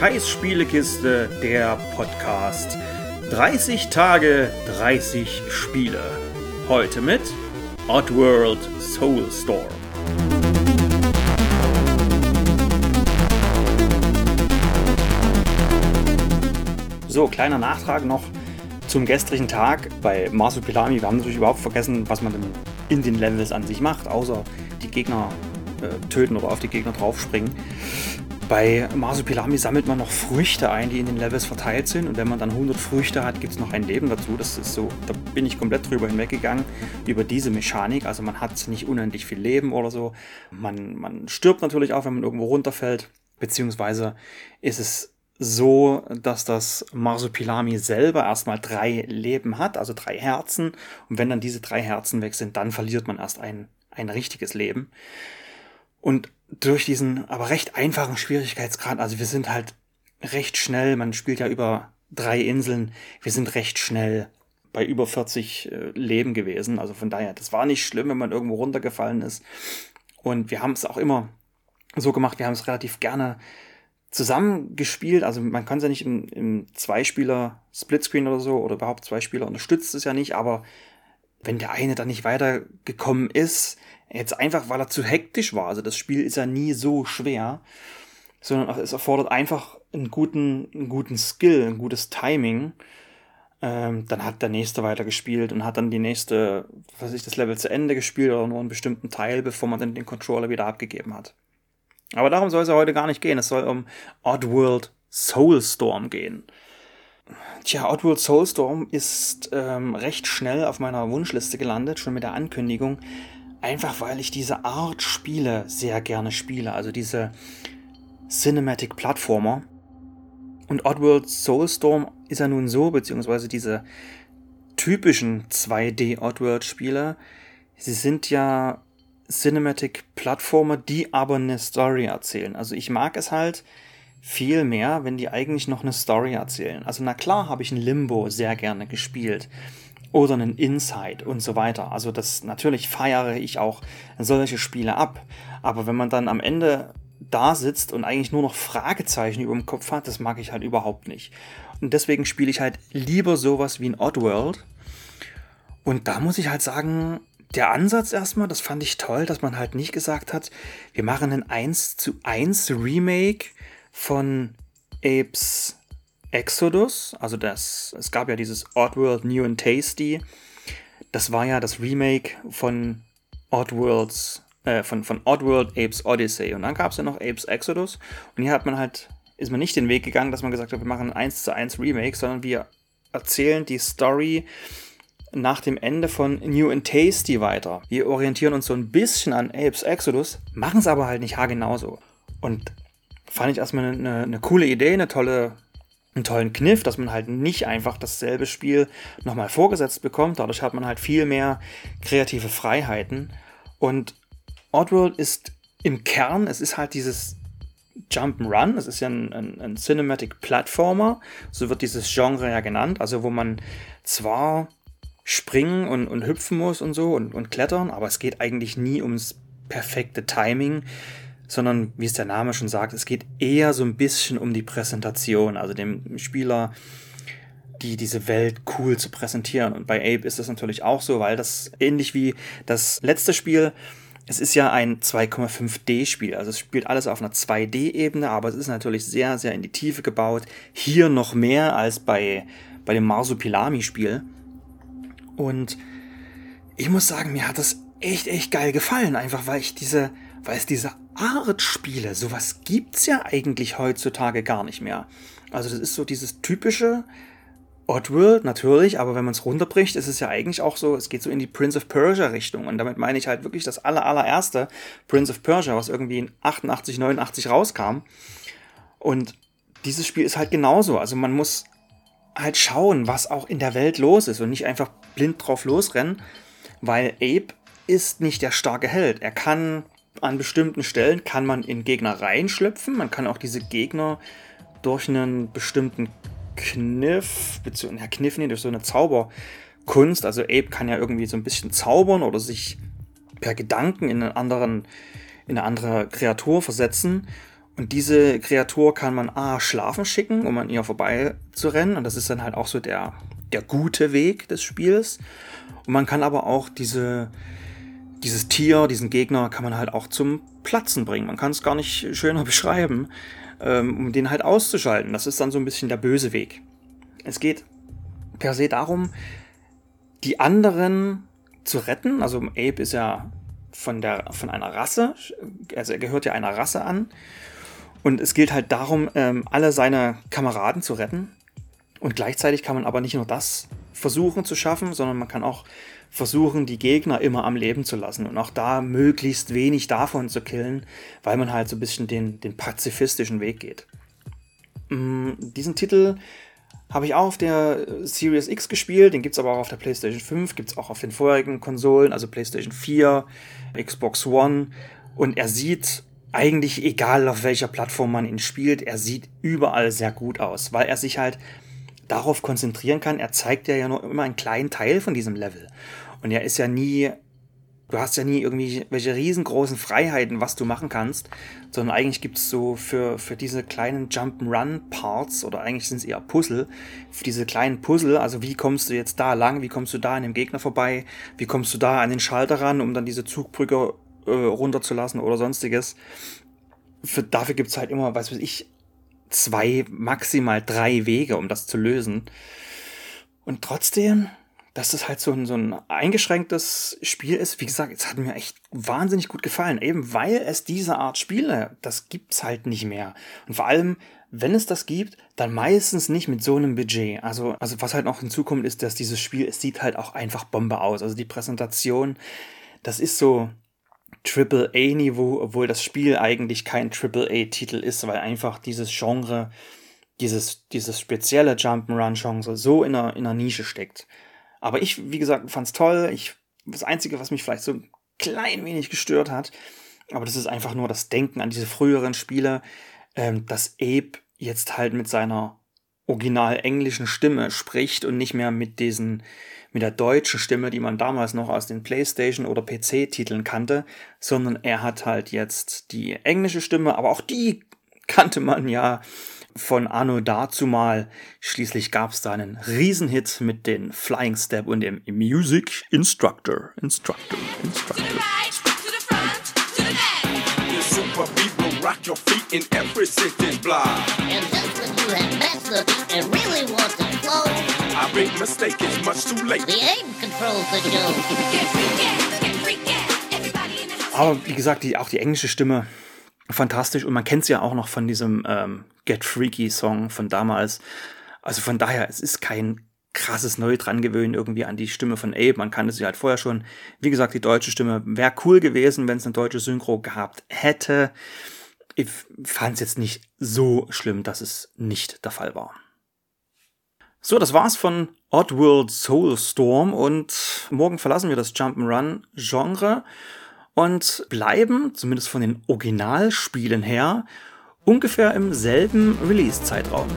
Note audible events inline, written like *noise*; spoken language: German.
Kais Spielekiste, der Podcast. 30 Tage, 30 Spiele. Heute mit Oddworld Soulstorm. So, kleiner Nachtrag noch zum gestrigen Tag bei Marsupilami. Wir haben natürlich überhaupt vergessen, was man in den Levels an sich macht, außer die Gegner äh, töten oder auf die Gegner draufspringen. Bei Marsupilami sammelt man noch Früchte ein, die in den Levels verteilt sind. Und wenn man dann 100 Früchte hat, gibt es noch ein Leben dazu. Das ist so, da bin ich komplett drüber hinweggegangen, über diese Mechanik. Also man hat nicht unendlich viel Leben oder so. Man, man stirbt natürlich auch, wenn man irgendwo runterfällt. Beziehungsweise ist es so, dass das Marsupilami selber erstmal drei Leben hat, also drei Herzen. Und wenn dann diese drei Herzen weg sind, dann verliert man erst ein, ein richtiges Leben. Und durch diesen aber recht einfachen Schwierigkeitsgrad, also wir sind halt recht schnell, man spielt ja über drei Inseln, wir sind recht schnell bei über 40 äh, Leben gewesen. Also von daher, das war nicht schlimm, wenn man irgendwo runtergefallen ist. Und wir haben es auch immer so gemacht, wir haben es relativ gerne zusammengespielt. Also man kann es ja nicht im, im Zweispieler Splitscreen oder so oder überhaupt Zweispieler unterstützt es ja nicht, aber wenn der eine dann nicht weitergekommen ist, jetzt einfach, weil er zu hektisch war, also das Spiel ist ja nie so schwer, sondern es erfordert einfach einen guten, einen guten Skill, ein gutes Timing. Ähm, dann hat der nächste weitergespielt und hat dann die nächste, was weiß ich, das Level zu Ende gespielt oder nur einen bestimmten Teil, bevor man dann den Controller wieder abgegeben hat. Aber darum soll es ja heute gar nicht gehen. Es soll um Oddworld Soulstorm gehen. Tja, Oddworld Soulstorm ist ähm, recht schnell auf meiner Wunschliste gelandet, schon mit der Ankündigung. Einfach weil ich diese Art Spiele sehr gerne spiele. Also diese Cinematic Plattformer. Und Oddworld Soulstorm ist ja nun so, beziehungsweise diese typischen 2D Oddworld Spiele, sie sind ja Cinematic Plattformer, die aber eine Story erzählen. Also ich mag es halt viel mehr, wenn die eigentlich noch eine Story erzählen. Also na klar habe ich ein Limbo sehr gerne gespielt oder einen Inside und so weiter. Also das natürlich feiere ich auch solche Spiele ab. Aber wenn man dann am Ende da sitzt und eigentlich nur noch Fragezeichen über dem Kopf hat, das mag ich halt überhaupt nicht. Und deswegen spiele ich halt lieber sowas wie ein Oddworld. Und da muss ich halt sagen, der Ansatz erstmal, das fand ich toll, dass man halt nicht gesagt hat, wir machen ein 1 zu 1 Remake von Apes Exodus. Also das, es gab ja dieses Oddworld New and Tasty. Das war ja das Remake von Oddworlds, äh, von, von Oddworld Apes Odyssey. Und dann gab es ja noch Apes Exodus. Und hier hat man halt, ist man nicht den Weg gegangen, dass man gesagt hat, wir machen ein 1 zu 1 Remake, sondern wir erzählen die Story nach dem Ende von New and Tasty weiter. Wir orientieren uns so ein bisschen an Apes Exodus, machen es aber halt nicht haargenauso. Und fand ich erstmal eine, eine, coole Idee, eine tolle, einen tollen Kniff, dass man halt nicht einfach dasselbe Spiel nochmal vorgesetzt bekommt. Dadurch hat man halt viel mehr kreative Freiheiten. Und Oddworld ist im Kern, es ist halt dieses Jump'n'Run, es ist ja ein, ein, ein Cinematic Platformer, so wird dieses Genre ja genannt, also wo man zwar springen und, und hüpfen muss und so und, und klettern, aber es geht eigentlich nie ums perfekte Timing, sondern wie es der Name schon sagt, es geht eher so ein bisschen um die Präsentation, also dem Spieler die diese Welt cool zu präsentieren. Und bei Ape ist das natürlich auch so, weil das ähnlich wie das letzte Spiel, es ist ja ein 2,5D-Spiel. Also es spielt alles auf einer 2D-Ebene, aber es ist natürlich sehr, sehr in die Tiefe gebaut. Hier noch mehr als bei, bei dem Marsupilami-Spiel. Und ich muss sagen, mir hat das echt, echt geil gefallen, einfach weil ich diese, weil es diese Art Spiele, sowas gibt's ja eigentlich heutzutage gar nicht mehr. Also das ist so dieses typische Oddworld natürlich, aber wenn man es runterbricht, ist es ja eigentlich auch so, es geht so in die Prince of Persia Richtung und damit meine ich halt wirklich das aller, allererste Prince of Persia, was irgendwie in 88, 89 rauskam. Und dieses Spiel ist halt genauso. Also man muss halt schauen, was auch in der Welt los ist und nicht einfach blind drauf losrennen, weil Abe ist nicht der starke Held. Er kann an bestimmten Stellen kann man in Gegner reinschlüpfen, man kann auch diese Gegner durch einen bestimmten Kniff, beziehungsweise ja, Kniff nicht, durch so eine Zauberkunst, also Abe kann ja irgendwie so ein bisschen zaubern oder sich per Gedanken in einen anderen, in eine andere Kreatur versetzen Und diese Kreatur kann man A schlafen schicken, um an ihr vorbei zu rennen. Und das ist dann halt auch so der, der gute Weg des Spiels. Und man kann aber auch diese, dieses Tier, diesen Gegner, kann man halt auch zum Platzen bringen. Man kann es gar nicht schöner *laughs* beschreiben, ähm, um den halt auszuschalten. Das ist dann so ein bisschen der böse Weg. Es geht per se darum, die anderen zu retten. Also Abe ist ja von, der, von einer Rasse, also er gehört ja einer Rasse an. Und es gilt halt darum, ähm, alle seine Kameraden zu retten. Und gleichzeitig kann man aber nicht nur das versuchen zu schaffen, sondern man kann auch versuchen, die Gegner immer am Leben zu lassen und auch da möglichst wenig davon zu killen, weil man halt so ein bisschen den, den pazifistischen Weg geht. Mm, diesen Titel habe ich auch auf der Series X gespielt, den gibt es aber auch auf der PlayStation 5, gibt es auch auf den vorherigen Konsolen, also PlayStation 4, Xbox One. Und er sieht eigentlich, egal auf welcher Plattform man ihn spielt, er sieht überall sehr gut aus, weil er sich halt darauf konzentrieren kann. Er zeigt ja, ja nur immer einen kleinen Teil von diesem Level. Und er ist ja nie, du hast ja nie irgendwie welche riesengroßen Freiheiten, was du machen kannst, sondern eigentlich gibt es so für, für diese kleinen Jump-Run-Parts oder eigentlich sind es eher Puzzle, für diese kleinen Puzzle, also wie kommst du jetzt da lang, wie kommst du da an dem Gegner vorbei, wie kommst du da an den Schalter ran, um dann diese Zugbrücke äh, runterzulassen oder sonstiges. Für, dafür gibt es halt immer, was weiß ich, zwei, maximal drei Wege, um das zu lösen. Und trotzdem, dass es halt so ein, so ein eingeschränktes Spiel ist, wie gesagt, es hat mir echt wahnsinnig gut gefallen. Eben weil es diese Art Spiele, das gibt's halt nicht mehr. Und vor allem, wenn es das gibt, dann meistens nicht mit so einem Budget. Also, also was halt noch hinzukommt, ist, dass dieses Spiel, es sieht halt auch einfach Bombe aus. Also die Präsentation, das ist so, Triple-A-Niveau, obwohl das Spiel eigentlich kein Triple-A-Titel ist, weil einfach dieses Genre, dieses, dieses spezielle Jump'n'Run-Genre so in einer, in einer Nische steckt. Aber ich, wie gesagt, fand's toll. Ich, das Einzige, was mich vielleicht so ein klein wenig gestört hat, aber das ist einfach nur das Denken an diese früheren Spiele, ähm, dass Abe jetzt halt mit seiner original englischen Stimme spricht und nicht mehr mit diesen mit der deutschen Stimme, die man damals noch aus den PlayStation oder PC-Titeln kannte, sondern er hat halt jetzt die englische Stimme, aber auch die kannte man ja von Anno dazumal. Schließlich gab es da einen Riesenhit mit den Flying Step und dem Music Instructor. Instructor, Instructor. rock your feet in every city block. And just when you have best looking and really want to float, our big mistake is much too late. The aim controls the show. *laughs* Aber wie gesagt, die, auch die englische Stimme fantastisch und man kennt sie ja auch noch von diesem ähm, Get Freaky Song von damals. Also von daher, es ist kein krasses Neu dran gewöhnen irgendwie an die Stimme von Abe. Man kannte sie halt vorher schon. Wie gesagt, die deutsche Stimme wäre cool gewesen, wenn es eine deutsche Synchro gehabt hätte ich fand es jetzt nicht so schlimm, dass es nicht der Fall war. So, das war's von Oddworld Soulstorm und morgen verlassen wir das Jump'n'Run-Genre und bleiben, zumindest von den Originalspielen her, ungefähr im selben Release-Zeitraum.